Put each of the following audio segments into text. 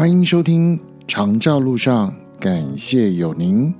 欢迎收听《长照路上》，感谢有您。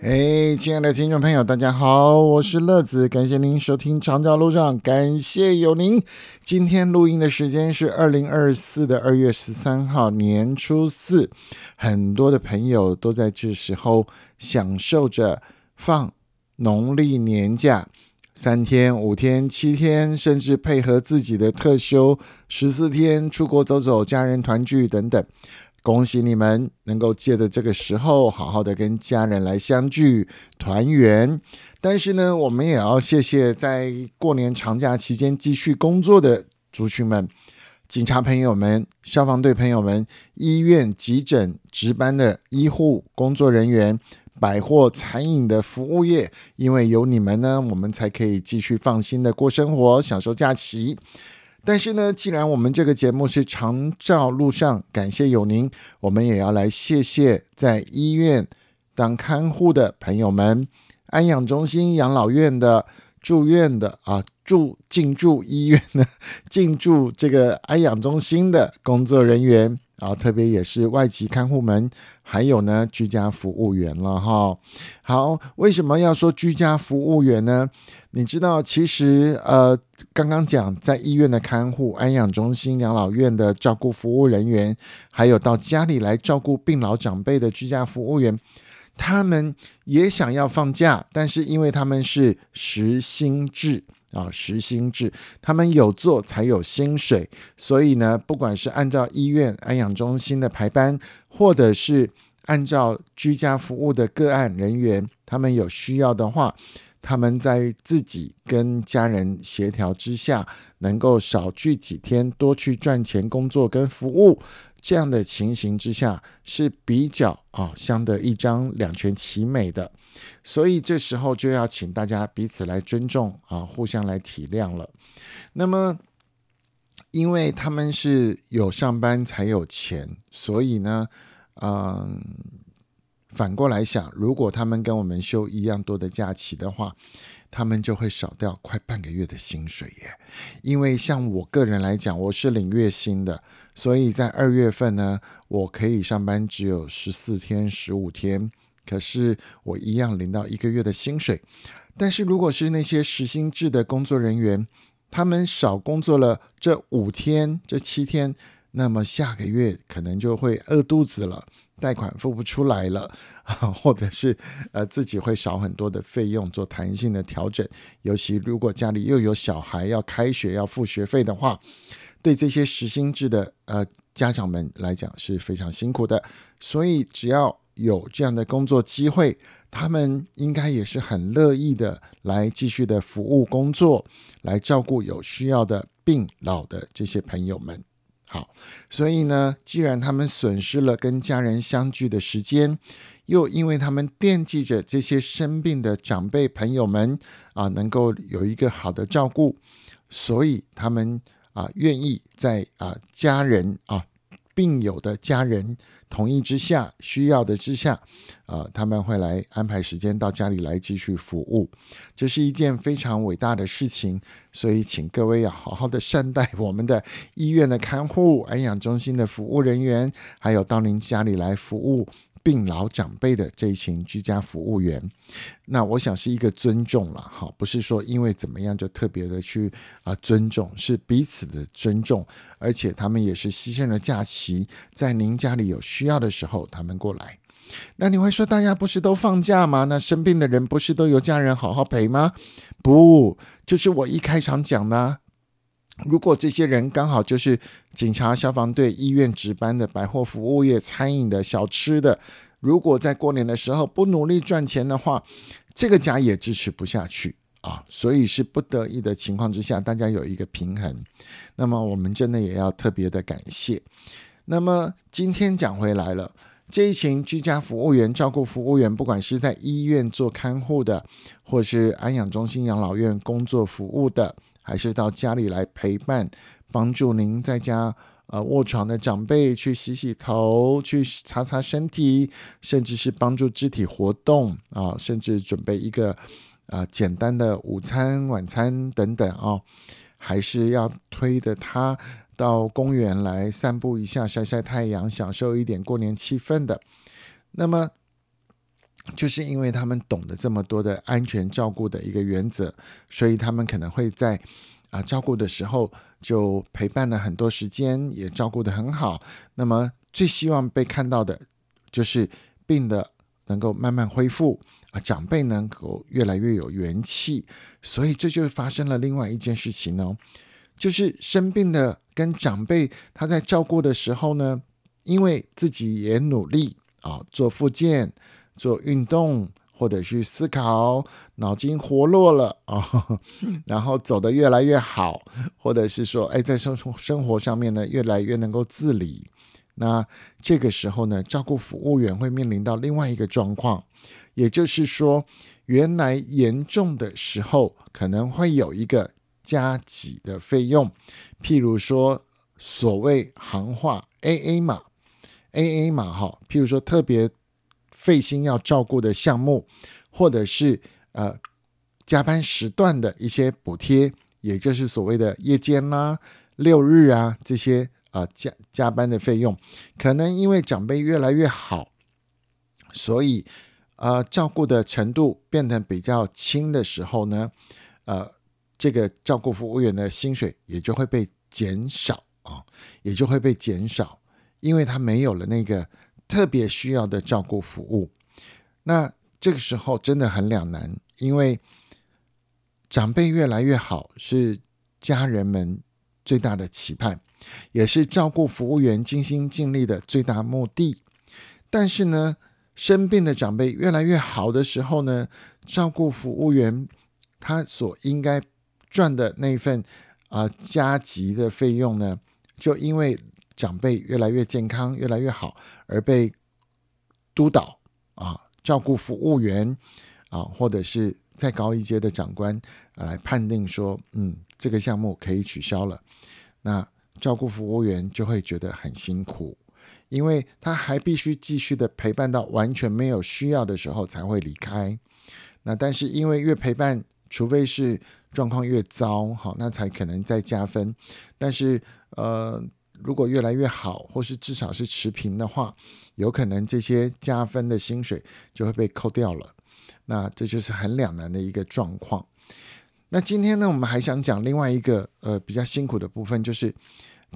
嘿，亲爱的听众朋友，大家好，我是乐子，感谢您收听《长照路上》，感谢有您。今天录音的时间是二零二四的二月十三号，年初四，很多的朋友都在这时候享受着放农历年假。三天、五天、七天，甚至配合自己的特休十四天，出国走走，家人团聚等等。恭喜你们能够借着这个时候，好好的跟家人来相聚团圆。但是呢，我们也要谢谢在过年长假期间继续工作的族群们、警察朋友们、消防队朋友们、医院急诊值班的医护工作人员。百货、餐饮的服务业，因为有你们呢，我们才可以继续放心的过生活，享受假期。但是呢，既然我们这个节目是长照路上，感谢有您，我们也要来谢谢在医院当看护的朋友们，安养中心、养老院的住院的啊，住进驻医院的、进驻这个安养中心的工作人员。啊，特别也是外籍看护们，还有呢居家服务员了哈。好，为什么要说居家服务员呢？你知道，其实呃，刚刚讲在医院的看护、安养中心、养老院的照顾服务人员，还有到家里来照顾病老长辈的居家服务员，他们也想要放假，但是因为他们是实薪制。啊，实薪制，他们有做才有薪水，所以呢，不管是按照医院安养中心的排班，或者是按照居家服务的个案人员，他们有需要的话，他们在自己跟家人协调之下，能够少聚几天，多去赚钱工作跟服务。这样的情形之下是比较啊相得益彰、两全其美的，所以这时候就要请大家彼此来尊重啊，互相来体谅了。那么，因为他们是有上班才有钱，所以呢，嗯，反过来想，如果他们跟我们休一样多的假期的话。他们就会少掉快半个月的薪水耶，因为像我个人来讲，我是领月薪的，所以在二月份呢，我可以上班只有十四天、十五天，可是我一样领到一个月的薪水。但是如果是那些实薪制的工作人员，他们少工作了这五天、这七天，那么下个月可能就会饿肚子了。贷款付不出来了，或者是呃自己会少很多的费用做弹性的调整，尤其如果家里又有小孩要开学要付学费的话，对这些实薪制的呃家长们来讲是非常辛苦的。所以只要有这样的工作机会，他们应该也是很乐意的来继续的服务工作，来照顾有需要的病老的这些朋友们。好，所以呢，既然他们损失了跟家人相聚的时间，又因为他们惦记着这些生病的长辈朋友们啊，能够有一个好的照顾，所以他们啊愿意在啊家人啊。病友的家人同意之下，需要的之下，呃，他们会来安排时间到家里来继续服务，这是一件非常伟大的事情。所以，请各位要好好的善待我们的医院的看护、安养中心的服务人员，还有到您家里来服务。病老长辈的这一群居家服务员，那我想是一个尊重了哈，不是说因为怎么样就特别的去啊尊重，是彼此的尊重，而且他们也是牺牲了假期，在您家里有需要的时候，他们过来。那你会说，大家不是都放假吗？那生病的人不是都有家人好好陪吗？不，就是我一开场讲的。如果这些人刚好就是警察、消防队、医院值班的、百货服务业、餐饮的、小吃的，如果在过年的时候不努力赚钱的话，这个家也支持不下去啊！所以是不得已的情况之下，大家有一个平衡。那么我们真的也要特别的感谢。那么今天讲回来了，这一群居家服务员、照顾服务员，不管是在医院做看护的，或是安养中心、养老院工作服务的。还是到家里来陪伴，帮助您在家呃卧床的长辈去洗洗头，去擦擦身体，甚至是帮助肢体活动啊，甚至准备一个啊简单的午餐、晚餐等等哦，还是要推着他到公园来散步一下、晒晒太阳，享受一点过年气氛的。那么，就是因为他们懂得这么多的安全照顾的一个原则，所以他们可能会在啊照顾的时候就陪伴了很多时间，也照顾得很好。那么最希望被看到的，就是病的能够慢慢恢复啊，长辈能够越来越有元气。所以这就发生了另外一件事情哦，就是生病的跟长辈他在照顾的时候呢，因为自己也努力。啊，做复健、做运动，或者去思考，脑筋活络了啊，然后走得越来越好，或者是说，哎，在生生活上面呢，越来越能够自理。那这个时候呢，照顾服务员会面临到另外一个状况，也就是说，原来严重的时候可能会有一个加急的费用，譬如说，所谓行话 AA 码。A A 码，哈，譬如说特别费心要照顾的项目，或者是呃加班时段的一些补贴，也就是所谓的夜间啦、六日啊这些啊加加班的费用，可能因为长辈越来越好，所以呃照顾的程度变得比较轻的时候呢，呃这个照顾服务员的薪水也就会被减少啊，也就会被减少。因为他没有了那个特别需要的照顾服务，那这个时候真的很两难。因为长辈越来越好是家人们最大的期盼，也是照顾服务员尽心尽力的最大目的。但是呢，生病的长辈越来越好的时候呢，照顾服务员他所应该赚的那份啊加急的费用呢，就因为。长辈越来越健康，越来越好，而被督导啊，照顾服务员啊，或者是再高一阶的长官来判定说，嗯，这个项目可以取消了。那照顾服务员就会觉得很辛苦，因为他还必须继续的陪伴到完全没有需要的时候才会离开。那但是因为越陪伴，除非是状况越糟，好，那才可能再加分。但是呃。如果越来越好，或是至少是持平的话，有可能这些加分的薪水就会被扣掉了。那这就是很两难的一个状况。那今天呢，我们还想讲另外一个呃比较辛苦的部分，就是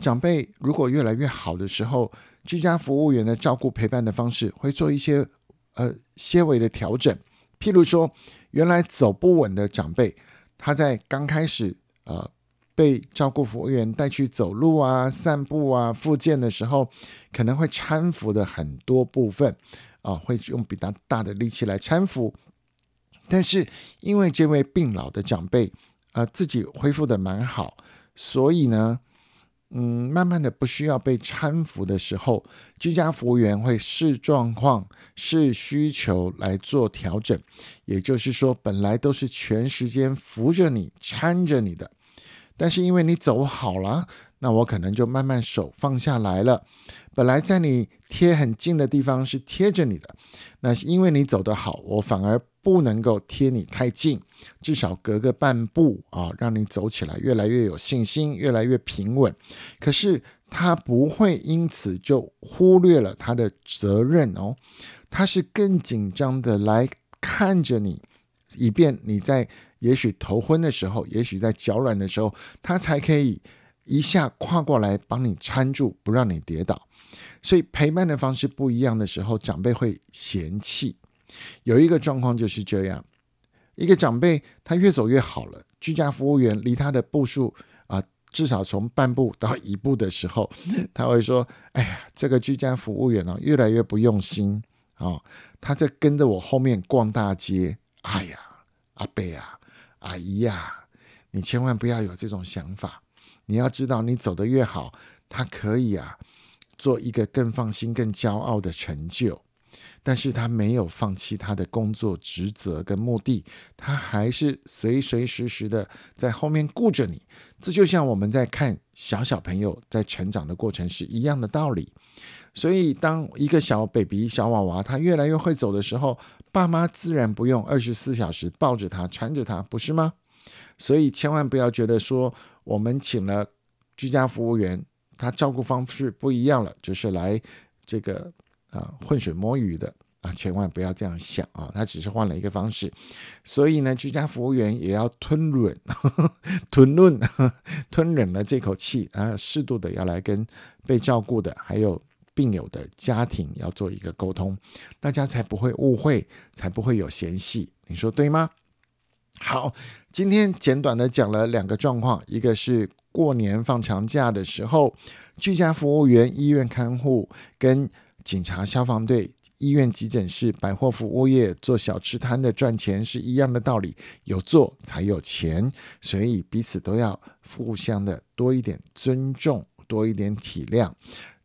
长辈如果越来越好的时候，居家服务员的照顾陪伴的方式会做一些呃些微的调整。譬如说，原来走不稳的长辈，他在刚开始呃。被照顾服务员带去走路啊、散步啊、复健的时候，可能会搀扶的很多部分啊，会用比较大的力气来搀扶。但是因为这位病老的长辈啊，自己恢复的蛮好，所以呢，嗯，慢慢的不需要被搀扶的时候，居家服务员会视状况、视需求来做调整。也就是说，本来都是全时间扶着你、搀着你的。但是因为你走好了，那我可能就慢慢手放下来了。本来在你贴很近的地方是贴着你的，那是因为你走得好，我反而不能够贴你太近，至少隔个半步啊，让你走起来越来越有信心，越来越平稳。可是他不会因此就忽略了他的责任哦，他是更紧张的来看着你。以便你在也许头昏的时候，也许在脚软的时候，他才可以一下跨过来帮你搀住，不让你跌倒。所以陪伴的方式不一样的时候，长辈会嫌弃。有一个状况就是这样：一个长辈他越走越好了，居家服务员离他的步数啊，至少从半步到一步的时候，他会说：“哎呀，这个居家服务员哦，越来越不用心啊，他在跟着我后面逛大街。”哎呀，阿贝啊，阿姨呀，你千万不要有这种想法。你要知道，你走得越好，他可以啊，做一个更放心、更骄傲的成就。但是他没有放弃他的工作职责跟目的，他还是随随时时的在后面顾着你。这就像我们在看小小朋友在成长的过程是一样的道理。所以，当一个小 baby 小娃娃他越来越会走的时候，爸妈自然不用二十四小时抱着他、缠着他，不是吗？所以，千万不要觉得说我们请了居家服务员，他照顾方式不一样了，就是来这个啊浑水摸鱼的啊，千万不要这样想啊，他只是换了一个方式。所以呢，居家服务员也要吞忍、吞论、吞忍了这口气啊，适度的要来跟被照顾的还有。病友的家庭要做一个沟通，大家才不会误会，才不会有嫌隙。你说对吗？好，今天简短的讲了两个状况，一个是过年放长假的时候，居家服务员、医院看护跟警察、消防队、医院急诊室、百货服务业做小吃摊的赚钱是一样的道理，有做才有钱，所以彼此都要互相的多一点尊重，多一点体谅。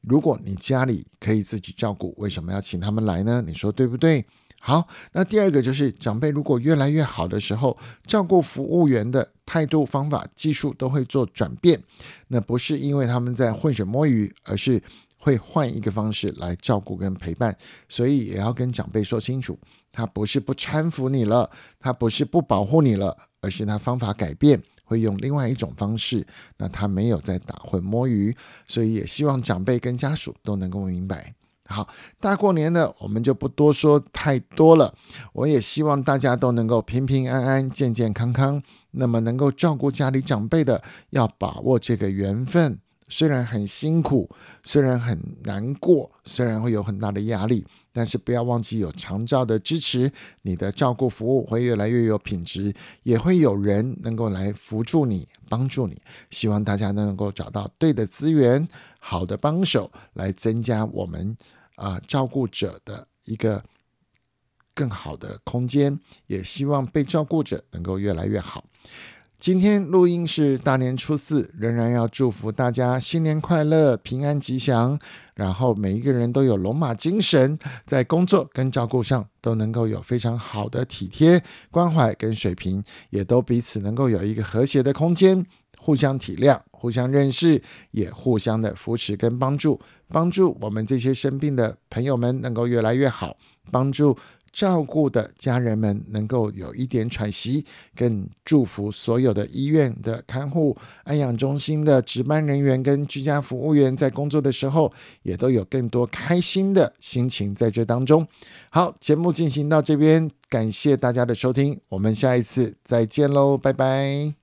如果你家里可以自己照顾，为什么要请他们来呢？你说对不对？好，那第二个就是长辈如果越来越好的时候，照顾服务员的态度、方法、技术都会做转变。那不是因为他们在浑水摸鱼，而是会换一个方式来照顾跟陪伴。所以也要跟长辈说清楚，他不是不搀扶你了，他不是不保护你了，而是他方法改变。会用另外一种方式，那他没有在打混摸鱼，所以也希望长辈跟家属都能够明白。好，大过年的，我们就不多说太多了。我也希望大家都能够平平安安、健健康康。那么，能够照顾家里长辈的，要把握这个缘分。虽然很辛苦，虽然很难过，虽然会有很大的压力，但是不要忘记有长照的支持，你的照顾服务会越来越有品质，也会有人能够来扶助你、帮助你。希望大家能够找到对的资源、好的帮手，来增加我们啊照顾者的一个更好的空间。也希望被照顾者能够越来越好。今天录音是大年初四，仍然要祝福大家新年快乐、平安吉祥，然后每一个人都有龙马精神，在工作跟照顾上都能够有非常好的体贴、关怀跟水平，也都彼此能够有一个和谐的空间，互相体谅、互相认识，也互相的扶持跟帮助，帮助我们这些生病的朋友们能够越来越好，帮助。照顾的家人们能够有一点喘息，更祝福所有的医院的看护、安养中心的值班人员跟居家服务员在工作的时候，也都有更多开心的心情在这当中。好，节目进行到这边，感谢大家的收听，我们下一次再见喽，拜拜。